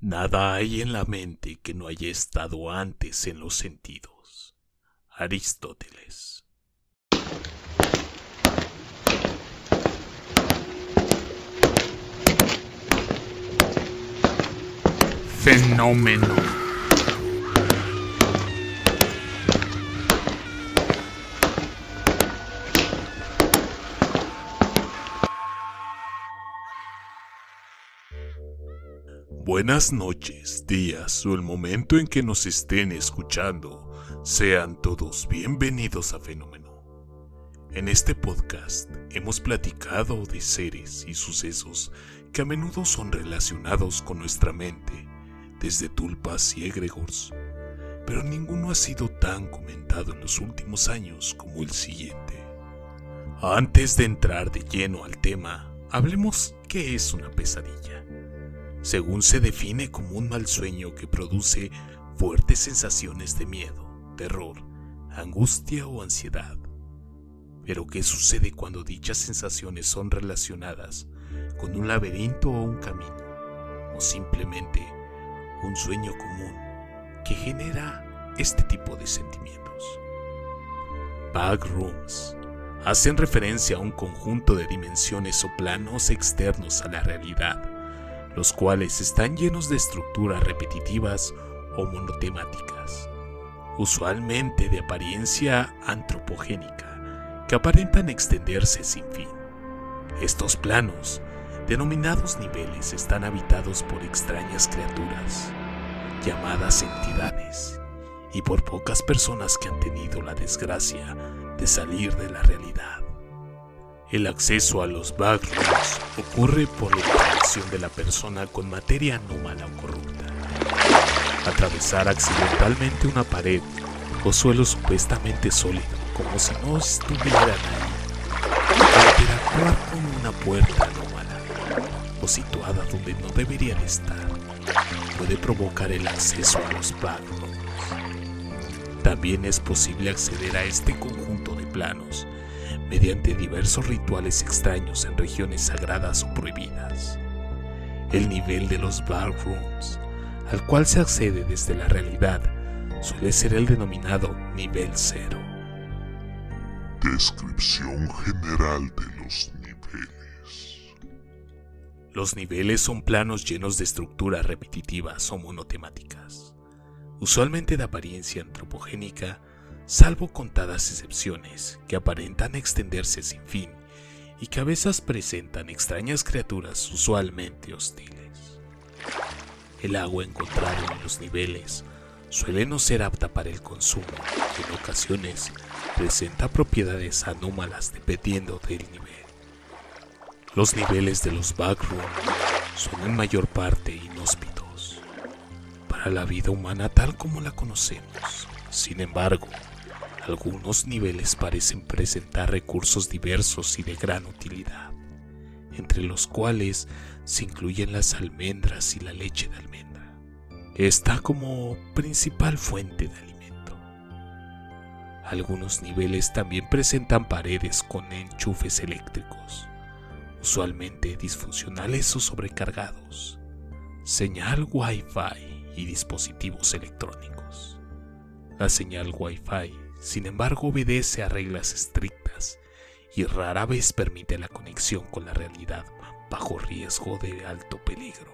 Nada hay en la mente que no haya estado antes en los sentidos. Aristóteles. Fenómeno. Buenas noches, días o el momento en que nos estén escuchando. Sean todos bienvenidos a Fenómeno. En este podcast hemos platicado de seres y sucesos que a menudo son relacionados con nuestra mente, desde tulpas y egregores, pero ninguno ha sido tan comentado en los últimos años como el siguiente. Antes de entrar de lleno al tema, hablemos qué es una pesadilla según se define como un mal sueño que produce fuertes sensaciones de miedo, terror, angustia o ansiedad. Pero ¿qué sucede cuando dichas sensaciones son relacionadas con un laberinto o un camino? O simplemente un sueño común que genera este tipo de sentimientos. Backrooms hacen referencia a un conjunto de dimensiones o planos externos a la realidad los cuales están llenos de estructuras repetitivas o monotemáticas, usualmente de apariencia antropogénica, que aparentan extenderse sin fin. Estos planos, denominados niveles, están habitados por extrañas criaturas, llamadas entidades, y por pocas personas que han tenido la desgracia de salir de la realidad. El acceso a los backrooms ocurre por la interacción de la persona con materia anómala o corrupta. Atravesar accidentalmente una pared o suelo supuestamente sólido, como si no estuviera ahí. Interactuar con una puerta anómala o situada donde no debería de estar puede provocar el acceso a los backrooms. También es posible acceder a este conjunto de planos mediante diversos rituales extraños en regiones sagradas o prohibidas. El nivel de los backrooms, al cual se accede desde la realidad, suele ser el denominado nivel cero. Descripción general de los niveles. Los niveles son planos llenos de estructuras repetitivas o monotemáticas, usualmente de apariencia antropogénica salvo contadas excepciones que aparentan extenderse sin fin y que a veces presentan extrañas criaturas usualmente hostiles. El agua encontrada en los niveles suele no ser apta para el consumo y en ocasiones presenta propiedades anómalas dependiendo del nivel. Los niveles de los backrooms son en mayor parte inhóspitos para la vida humana tal como la conocemos. Sin embargo, algunos niveles parecen presentar recursos diversos y de gran utilidad, entre los cuales se incluyen las almendras y la leche de almendra. Está como principal fuente de alimento. Algunos niveles también presentan paredes con enchufes eléctricos, usualmente disfuncionales o sobrecargados, señal Wi-Fi y dispositivos electrónicos. La señal Wi-Fi sin embargo, obedece a reglas estrictas y rara vez permite la conexión con la realidad bajo riesgo de alto peligro.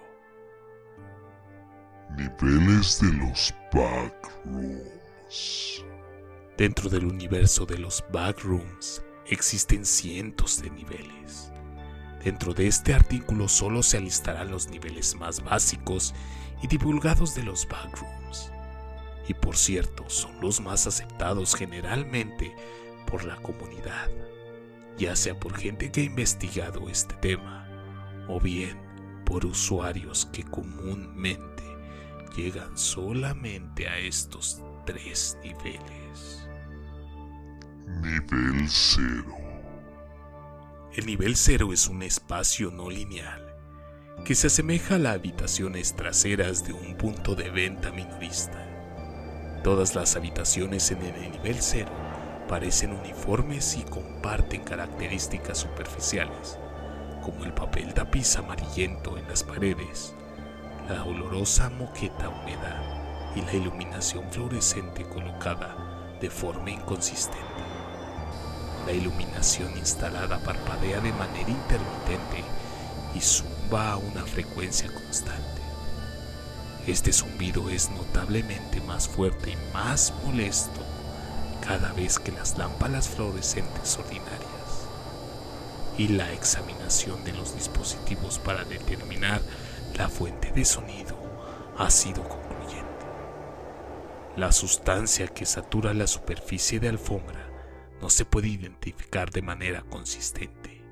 Niveles de los backrooms. Dentro del universo de los backrooms existen cientos de niveles. Dentro de este artículo solo se alistarán los niveles más básicos y divulgados de los backrooms y por cierto son los más aceptados generalmente por la comunidad, ya sea por gente que ha investigado este tema o bien por usuarios que comúnmente llegan solamente a estos tres niveles. Nivel 0 El nivel 0 es un espacio no lineal que se asemeja a las habitaciones traseras de un punto de venta minorista Todas las habitaciones en el nivel 0 parecen uniformes y comparten características superficiales, como el papel tapiz amarillento en las paredes, la olorosa moqueta húmeda y la iluminación fluorescente colocada de forma inconsistente. La iluminación instalada parpadea de manera intermitente y zumba a una frecuencia constante. Este zumbido es notablemente más fuerte y más molesto cada vez que las lámparas fluorescentes ordinarias y la examinación de los dispositivos para determinar la fuente de sonido ha sido concluyente. La sustancia que satura la superficie de alfombra no se puede identificar de manera consistente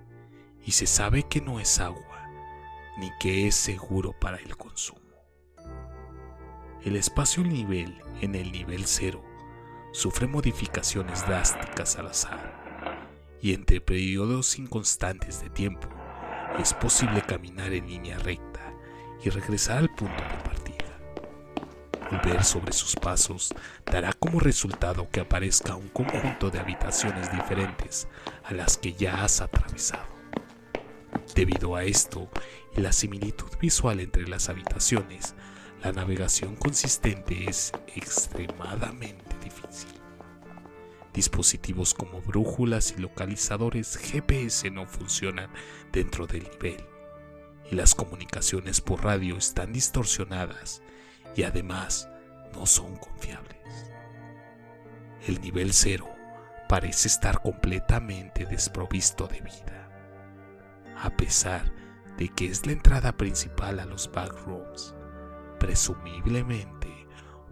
y se sabe que no es agua ni que es seguro para el consumo. El espacio nivel en el nivel cero sufre modificaciones drásticas al azar y entre periodos inconstantes de tiempo es posible caminar en línea recta y regresar al punto de partida. Volver sobre sus pasos dará como resultado que aparezca un conjunto de habitaciones diferentes a las que ya has atravesado. Debido a esto y la similitud visual entre las habitaciones, la navegación consistente es extremadamente difícil. Dispositivos como brújulas y localizadores GPS no funcionan dentro del nivel y las comunicaciones por radio están distorsionadas y además no son confiables. El nivel cero parece estar completamente desprovisto de vida, a pesar de que es la entrada principal a los backrooms. Presumiblemente,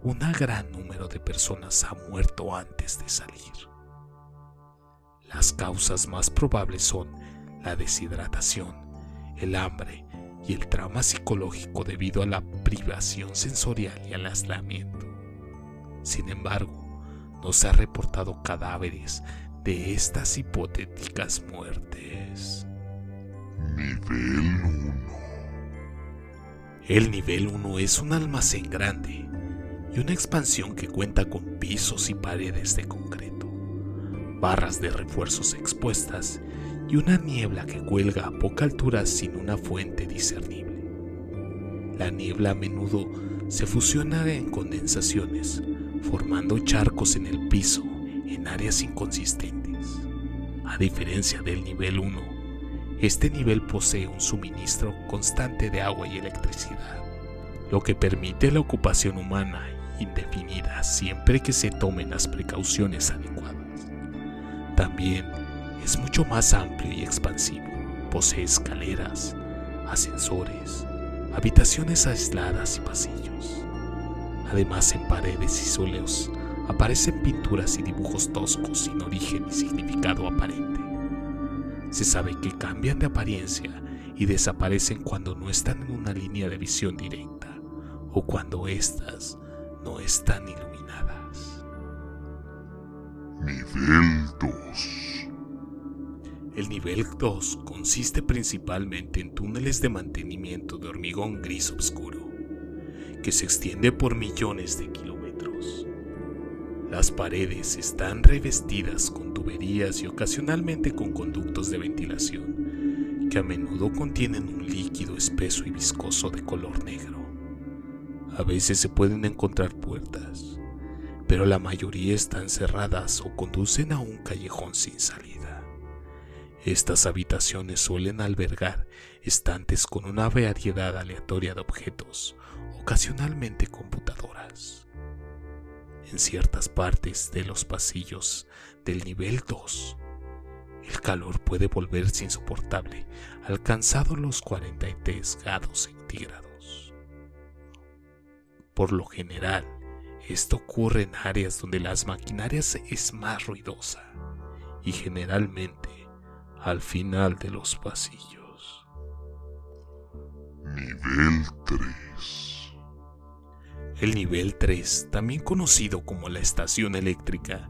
un gran número de personas ha muerto antes de salir. Las causas más probables son la deshidratación, el hambre y el trauma psicológico debido a la privación sensorial y al aislamiento. Sin embargo, no se ha reportado cadáveres de estas hipotéticas muertes. Nivel 1. El nivel 1 es un almacén grande y una expansión que cuenta con pisos y paredes de concreto, barras de refuerzos expuestas y una niebla que cuelga a poca altura sin una fuente discernible. La niebla a menudo se fusiona en condensaciones, formando charcos en el piso en áreas inconsistentes. A diferencia del nivel 1, este nivel posee un suministro constante de agua y electricidad, lo que permite la ocupación humana indefinida siempre que se tomen las precauciones adecuadas. También es mucho más amplio y expansivo. Posee escaleras, ascensores, habitaciones aisladas y pasillos. Además, en paredes y suelos aparecen pinturas y dibujos toscos sin origen ni significado aparente. Se sabe que cambian de apariencia y desaparecen cuando no están en una línea de visión directa o cuando éstas no están iluminadas. Nivel 2. El nivel 2 consiste principalmente en túneles de mantenimiento de hormigón gris oscuro, que se extiende por millones de kilómetros. Las paredes están revestidas con tuberías y ocasionalmente con conductos de ventilación, que a menudo contienen un líquido espeso y viscoso de color negro. A veces se pueden encontrar puertas, pero la mayoría están cerradas o conducen a un callejón sin salida. Estas habitaciones suelen albergar estantes con una variedad aleatoria de objetos, ocasionalmente computadoras. En ciertas partes de los pasillos del nivel 2, el calor puede volverse insoportable, alcanzado los 43 grados centígrados. Por lo general, esto ocurre en áreas donde las maquinarias es más ruidosa y generalmente al final de los pasillos. Nivel 3. El nivel 3, también conocido como la estación eléctrica,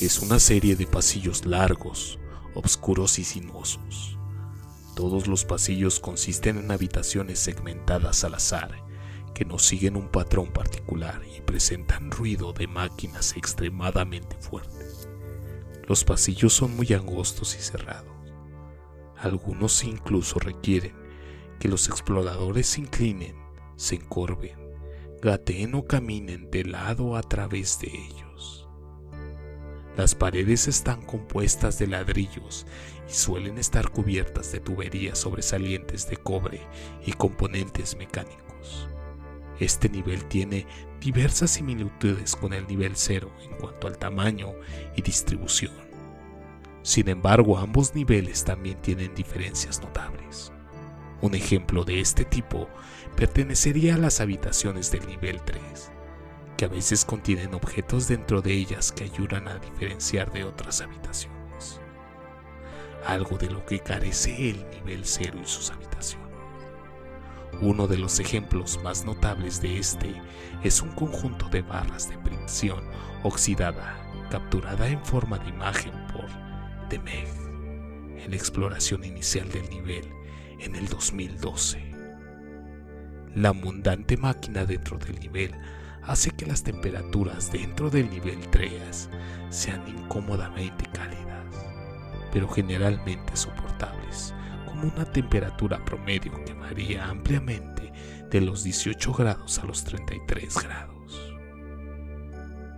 es una serie de pasillos largos, oscuros y sinuosos. Todos los pasillos consisten en habitaciones segmentadas al azar, que no siguen un patrón particular y presentan ruido de máquinas extremadamente fuerte. Los pasillos son muy angostos y cerrados. Algunos incluso requieren que los exploradores se inclinen se encorven, gateen o caminen de lado a través de ellos. Las paredes están compuestas de ladrillos y suelen estar cubiertas de tuberías sobresalientes de cobre y componentes mecánicos. Este nivel tiene diversas similitudes con el nivel 0 en cuanto al tamaño y distribución. Sin embargo, ambos niveles también tienen diferencias notables. Un ejemplo de este tipo pertenecería a las habitaciones del nivel 3, que a veces contienen objetos dentro de ellas que ayudan a diferenciar de otras habitaciones. Algo de lo que carece el nivel 0 y sus habitaciones. Uno de los ejemplos más notables de este es un conjunto de barras de fricción oxidada capturada en forma de imagen por Demeg en la exploración inicial del nivel en el 2012. La abundante máquina dentro del nivel hace que las temperaturas dentro del nivel 3 sean incómodamente cálidas, pero generalmente soportables una temperatura promedio que varía ampliamente de los 18 grados a los 33 grados.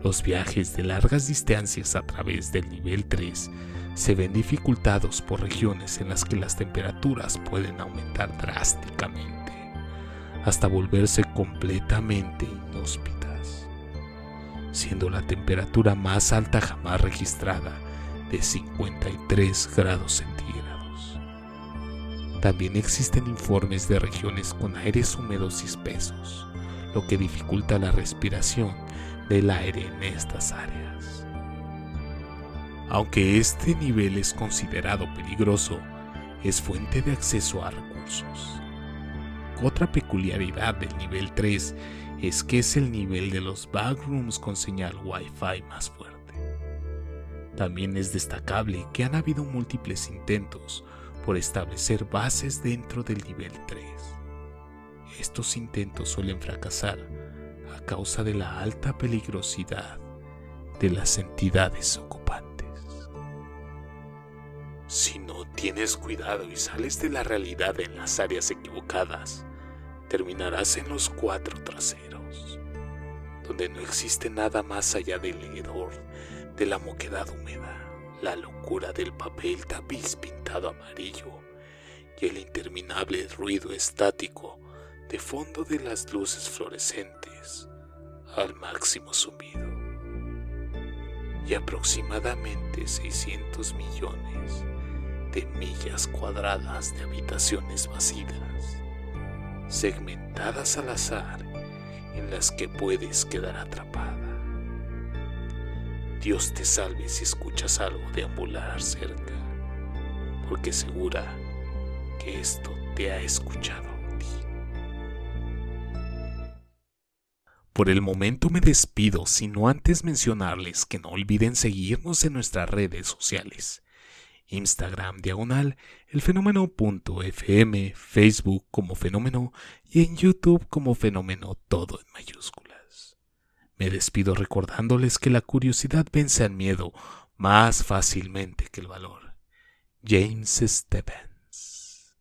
Los viajes de largas distancias a través del nivel 3 se ven dificultados por regiones en las que las temperaturas pueden aumentar drásticamente hasta volverse completamente inhóspitas, siendo la temperatura más alta jamás registrada de 53 grados centígrados. También existen informes de regiones con aires húmedos y espesos, lo que dificulta la respiración del aire en estas áreas. Aunque este nivel es considerado peligroso, es fuente de acceso a recursos. Otra peculiaridad del nivel 3 es que es el nivel de los backrooms con señal Wi-Fi más fuerte. También es destacable que han habido múltiples intentos por establecer bases dentro del nivel 3. Estos intentos suelen fracasar a causa de la alta peligrosidad de las entidades ocupantes. Si no tienes cuidado y sales de la realidad en las áreas equivocadas, terminarás en los cuatro traseros, donde no existe nada más allá del hedor de la moquedad húmeda la locura del papel tapiz pintado amarillo y el interminable ruido estático de fondo de las luces fluorescentes al máximo sumido y aproximadamente 600 millones de millas cuadradas de habitaciones vacías, segmentadas al azar en las que puedes quedar atrapado. Dios te salve si escuchas algo deambular cerca, porque segura que esto te ha escuchado a ti. Por el momento me despido, sino antes mencionarles que no olviden seguirnos en nuestras redes sociales. Instagram diagonal el fenómeno.fm, Facebook como fenómeno y en YouTube como fenómeno todo en mayúsculas. Me despido recordándoles que la curiosidad vence al miedo más fácilmente que el valor. James Stevens.